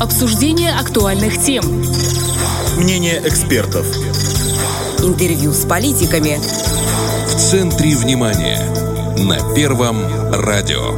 Обсуждение актуальных тем. Мнение экспертов. Интервью с политиками. В центре внимания. На Первом радио.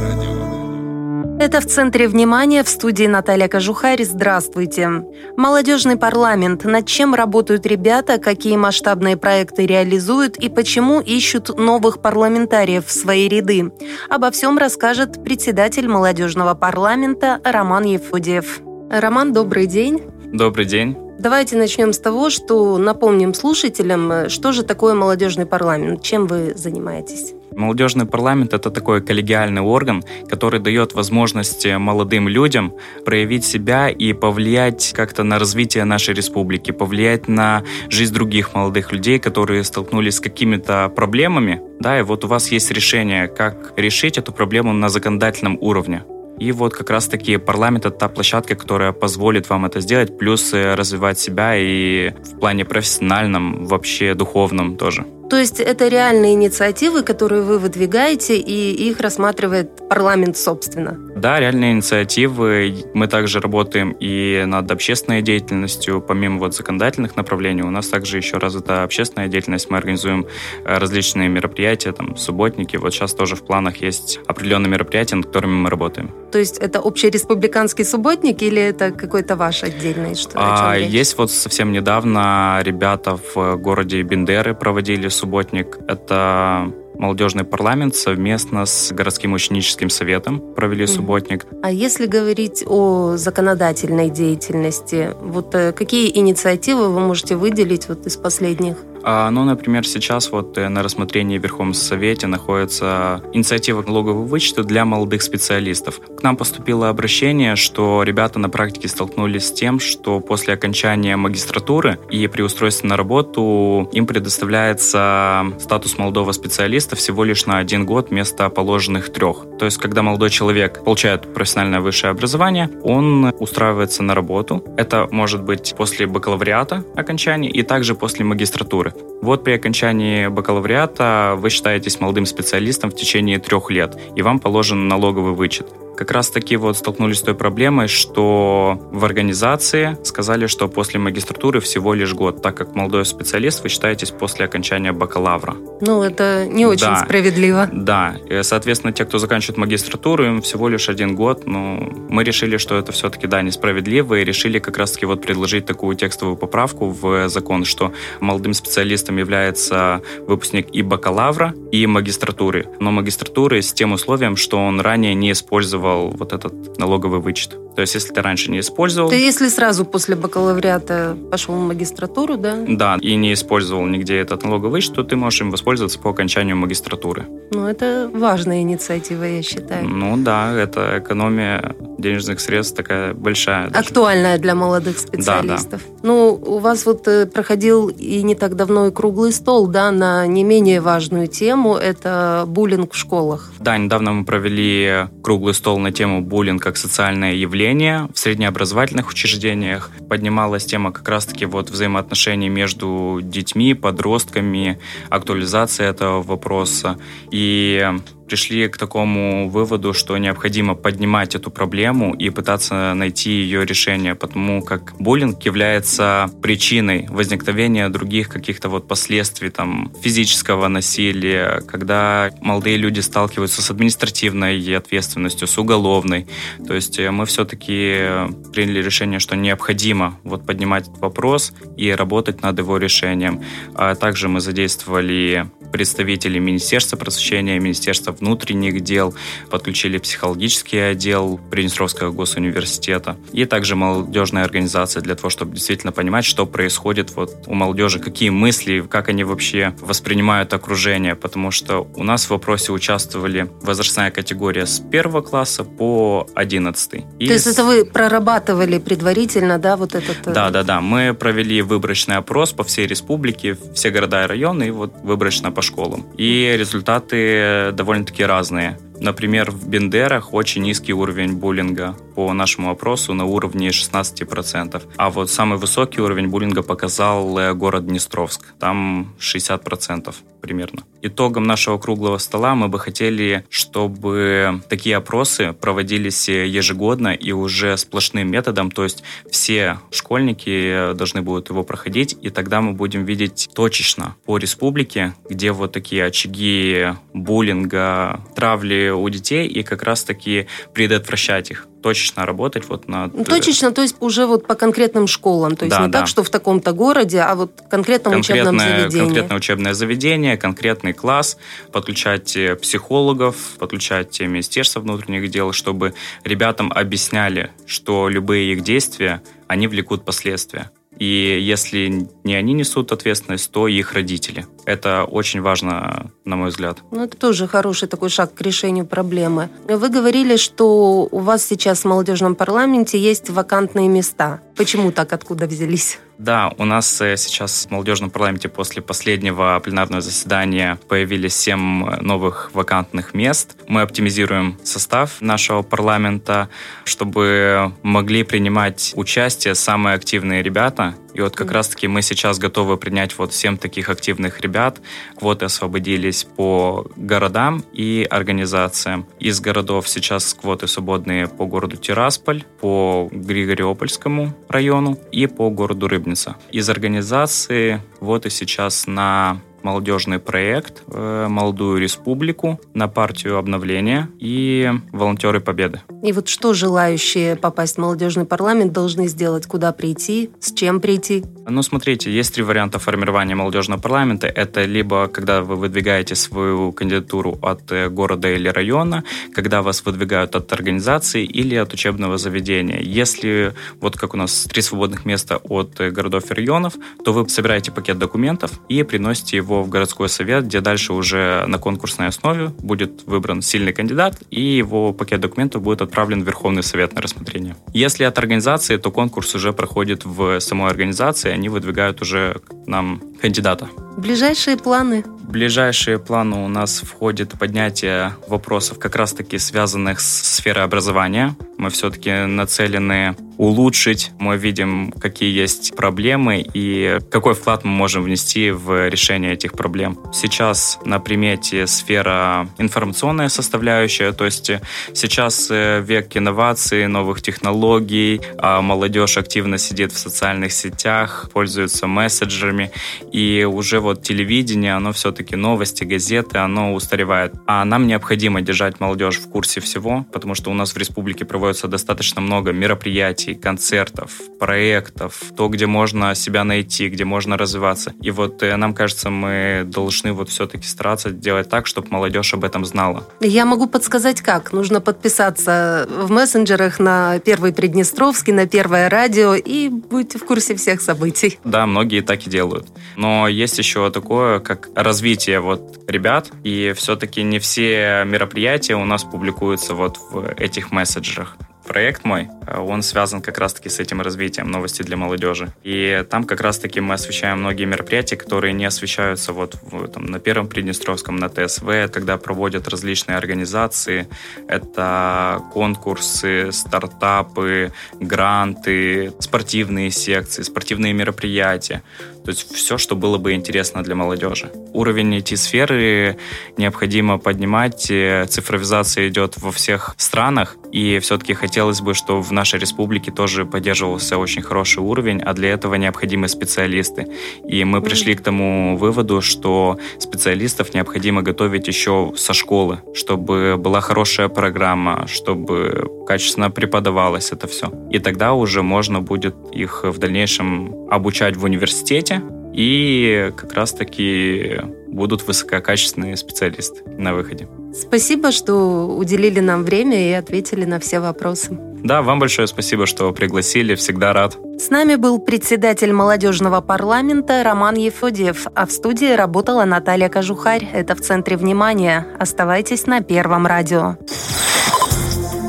Это в центре внимания в студии Наталья Кожухарь. Здравствуйте. Молодежный парламент. Над чем работают ребята, какие масштабные проекты реализуют и почему ищут новых парламентариев в свои ряды. Обо всем расскажет председатель молодежного парламента Роман Ефудиев. Роман, добрый день. Добрый день. Давайте начнем с того, что напомним слушателям, что же такое молодежный парламент, чем вы занимаетесь. Молодежный парламент – это такой коллегиальный орган, который дает возможность молодым людям проявить себя и повлиять как-то на развитие нашей республики, повлиять на жизнь других молодых людей, которые столкнулись с какими-то проблемами. Да, и вот у вас есть решение, как решить эту проблему на законодательном уровне. И вот как раз-таки парламент — это та площадка, которая позволит вам это сделать, плюс развивать себя и в плане профессиональном, вообще духовном тоже. То есть это реальные инициативы, которые вы выдвигаете, и их рассматривает парламент собственно? Да, реальные инициативы. Мы также работаем и над общественной деятельностью. Помимо вот законодательных направлений, у нас также еще развита общественная деятельность. Мы организуем э, различные мероприятия, там, субботники. Вот сейчас тоже в планах есть определенные мероприятия, над которыми мы работаем. То есть это общереспубликанский субботник или это какой-то ваш отдельный? Что, а, есть вот совсем недавно ребята в городе Бендеры проводили субботник. Это молодежный парламент совместно с городским ученическим советом провели mm субботник. А если говорить о законодательной деятельности, вот э, какие инициативы вы можете выделить вот из последних? А, ну, например, сейчас вот э, на рассмотрении в Верховном Совете находится инициатива налогового вычета для молодых специалистов. К нам поступило обращение, что ребята на практике столкнулись с тем, что после окончания магистратуры и при устройстве на работу им предоставляется статус молодого специалиста всего лишь на один год вместо положенных трех. То есть, когда молодой человек получает профессиональное высшее образование, он устраивается на работу. Это может быть после бакалавриата окончания и также после магистратуры. Вот при окончании бакалавриата вы считаетесь молодым специалистом в течение трех лет, и вам положен налоговый вычет как раз таки вот столкнулись с той проблемой, что в организации сказали, что после магистратуры всего лишь год, так как молодой специалист вы считаетесь после окончания бакалавра. Ну, это не очень да, справедливо. Да, и, соответственно, те, кто заканчивает магистратуру, им всего лишь один год, но мы решили, что это все-таки, да, несправедливо, и решили как раз-таки вот предложить такую текстовую поправку в закон, что молодым специалистом является выпускник и бакалавра, и магистратуры, но магистратуры с тем условием, что он ранее не использовал использовал вот этот налоговый вычет. То есть, если ты раньше не использовал... Ты если сразу после бакалавриата пошел в магистратуру, да? Да, и не использовал нигде этот налоговый вычет, то ты можешь им воспользоваться по окончанию магистратуры. Ну, это важная инициатива, я считаю. Ну да, это экономия денежных средств такая большая. Даже. Актуальная для молодых специалистов. Да, да. Ну, у вас вот э, проходил и не так давно и круглый стол, да, на не менее важную тему, это буллинг в школах. Да, недавно мы провели круглый стол на тему буллинг как социальное явление в среднеобразовательных учреждениях. Поднималась тема как раз-таки вот взаимоотношений между детьми, подростками, актуализация этого вопроса. И пришли к такому выводу, что необходимо поднимать эту проблему и пытаться найти ее решение, потому как буллинг является причиной возникновения других каких-то вот последствий там физического насилия, когда молодые люди сталкиваются с административной ответственностью, с уголовной. То есть э, мы все-таки приняли решение, что необходимо вот поднимать этот вопрос и работать над его решением. А также мы задействовали представителей Министерства просвещения, Министерства внутренних дел, подключили психологический отдел Приднестровского госуниверситета и также молодежные организации для того, чтобы действительно понимать, что происходит вот у молодежи, какие мысли, как они вообще воспринимают окружение, потому что у нас в вопросе участвовали возрастная категория с первого класса по одиннадцатый. То есть это вы прорабатывали предварительно, да, вот этот... Э, да, да, да. Мы провели выборочный опрос по всей республике, все города и районы, и вот выборочно по школам. И результаты довольно-таки разные. Например, в Бендерах очень низкий уровень буллинга по нашему опросу на уровне 16%. А вот самый высокий уровень буллинга показал э, город Днестровск. Там 60% примерно. Итогом нашего круглого стола мы бы хотели, чтобы такие опросы проводились ежегодно и уже сплошным методом, то есть все школьники должны будут его проходить, и тогда мы будем видеть точечно по республике, где вот такие очаги буллинга, травли у детей, и как раз-таки предотвращать их точечно работать вот над... Ну, точечно, то есть уже вот по конкретным школам, то есть да, не да. так, что в таком-то городе, а вот конкретном конкретное, учебном заведении. Конкретное учебное заведение, конкретный класс, подключать э, психологов, подключать Министерство внутренних дел, чтобы ребятам объясняли, что любые их действия, они влекут последствия. И если не они несут ответственность, то их родители. Это очень важно, на мой взгляд. Ну, это тоже хороший такой шаг к решению проблемы. Вы говорили, что у вас сейчас в молодежном парламенте есть вакантные места. Почему так? Откуда взялись? Да, у нас э, сейчас в молодежном парламенте после последнего пленарного заседания появились 7 новых вакантных мест. Мы оптимизируем состав нашего парламента, чтобы могли принимать участие самые активные ребята, и вот как раз-таки мы сейчас готовы принять вот 7 таких активных ребят. Квоты освободились по городам и организациям. Из городов сейчас квоты свободные по городу Тирасполь, по Григориопольскому району и по городу Рыбница. Из организации вот и сейчас на молодежный проект э, «Молодую республику», на партию обновления и волонтеры Победы. И вот что желающие попасть в молодежный парламент должны сделать? Куда прийти? С чем прийти? Ну, смотрите, есть три варианта формирования молодежного парламента. Это либо когда вы выдвигаете свою кандидатуру от э, города или района, когда вас выдвигают от организации или от учебного заведения. Если, вот как у нас три свободных места от э, городов и районов, то вы собираете пакет документов и приносите его его в городской совет, где дальше уже на конкурсной основе будет выбран сильный кандидат, и его пакет документов будет отправлен в Верховный совет на рассмотрение. Если от организации, то конкурс уже проходит в самой организации, они выдвигают уже нам кандидата. Ближайшие планы? ближайшие планы у нас входит поднятие вопросов, как раз-таки связанных с сферой образования. Мы все-таки нацелены улучшить. Мы видим, какие есть проблемы и какой вклад мы можем внести в решение этих проблем. Сейчас на примете сфера информационная составляющая, то есть сейчас э, век инноваций, новых технологий, а молодежь активно сидит в социальных сетях, пользуется мессенджерами, и уже вот телевидение, оно все-таки новости, газеты, оно устаревает. А нам необходимо держать молодежь в курсе всего, потому что у нас в республике проводится достаточно много мероприятий, мероприятий, концертов, проектов, то, где можно себя найти, где можно развиваться. И вот э, нам кажется, мы должны вот все-таки стараться делать так, чтобы молодежь об этом знала. Я могу подсказать, как. Нужно подписаться в мессенджерах на Первый Приднестровский, на Первое радио и быть в курсе всех событий. Да, многие так и делают. Но есть еще такое, как развитие вот ребят, и все-таки не все мероприятия у нас публикуются вот в этих мессенджерах проект мой, э, он связан как раз-таки с этим развитием новости для молодежи. И там как раз-таки мы освещаем многие мероприятия, которые не освещаются вот в, там, на Первом Приднестровском, на ТСВ, когда проводят различные организации. Это конкурсы, стартапы, гранты, спортивные секции, спортивные мероприятия. То есть все, что было бы интересно для молодежи. Уровень IT-сферы необходимо поднимать. Э, цифровизация идет во всех странах. И все-таки хотелось бы, чтобы в нашей республике тоже поддерживался очень хороший уровень, а для этого необходимы специалисты. И мы пришли к тому выводу, что специалистов необходимо готовить еще со школы, чтобы была хорошая программа, чтобы качественно преподавалось это все. И тогда уже можно будет их в дальнейшем обучать в университете, и как раз-таки будут высококачественные специалисты на выходе. Спасибо, что уделили нам время и ответили на все вопросы. Да, вам большое спасибо, что пригласили, всегда рад. С нами был председатель молодежного парламента Роман Ефодьев, а в студии работала Наталья Кожухарь. Это в центре внимания. Оставайтесь на Первом радио.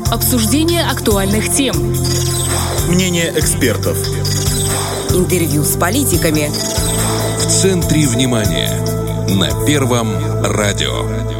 Обсуждение актуальных тем. Мнение экспертов интервью с политиками. В центре внимания на Первом радио.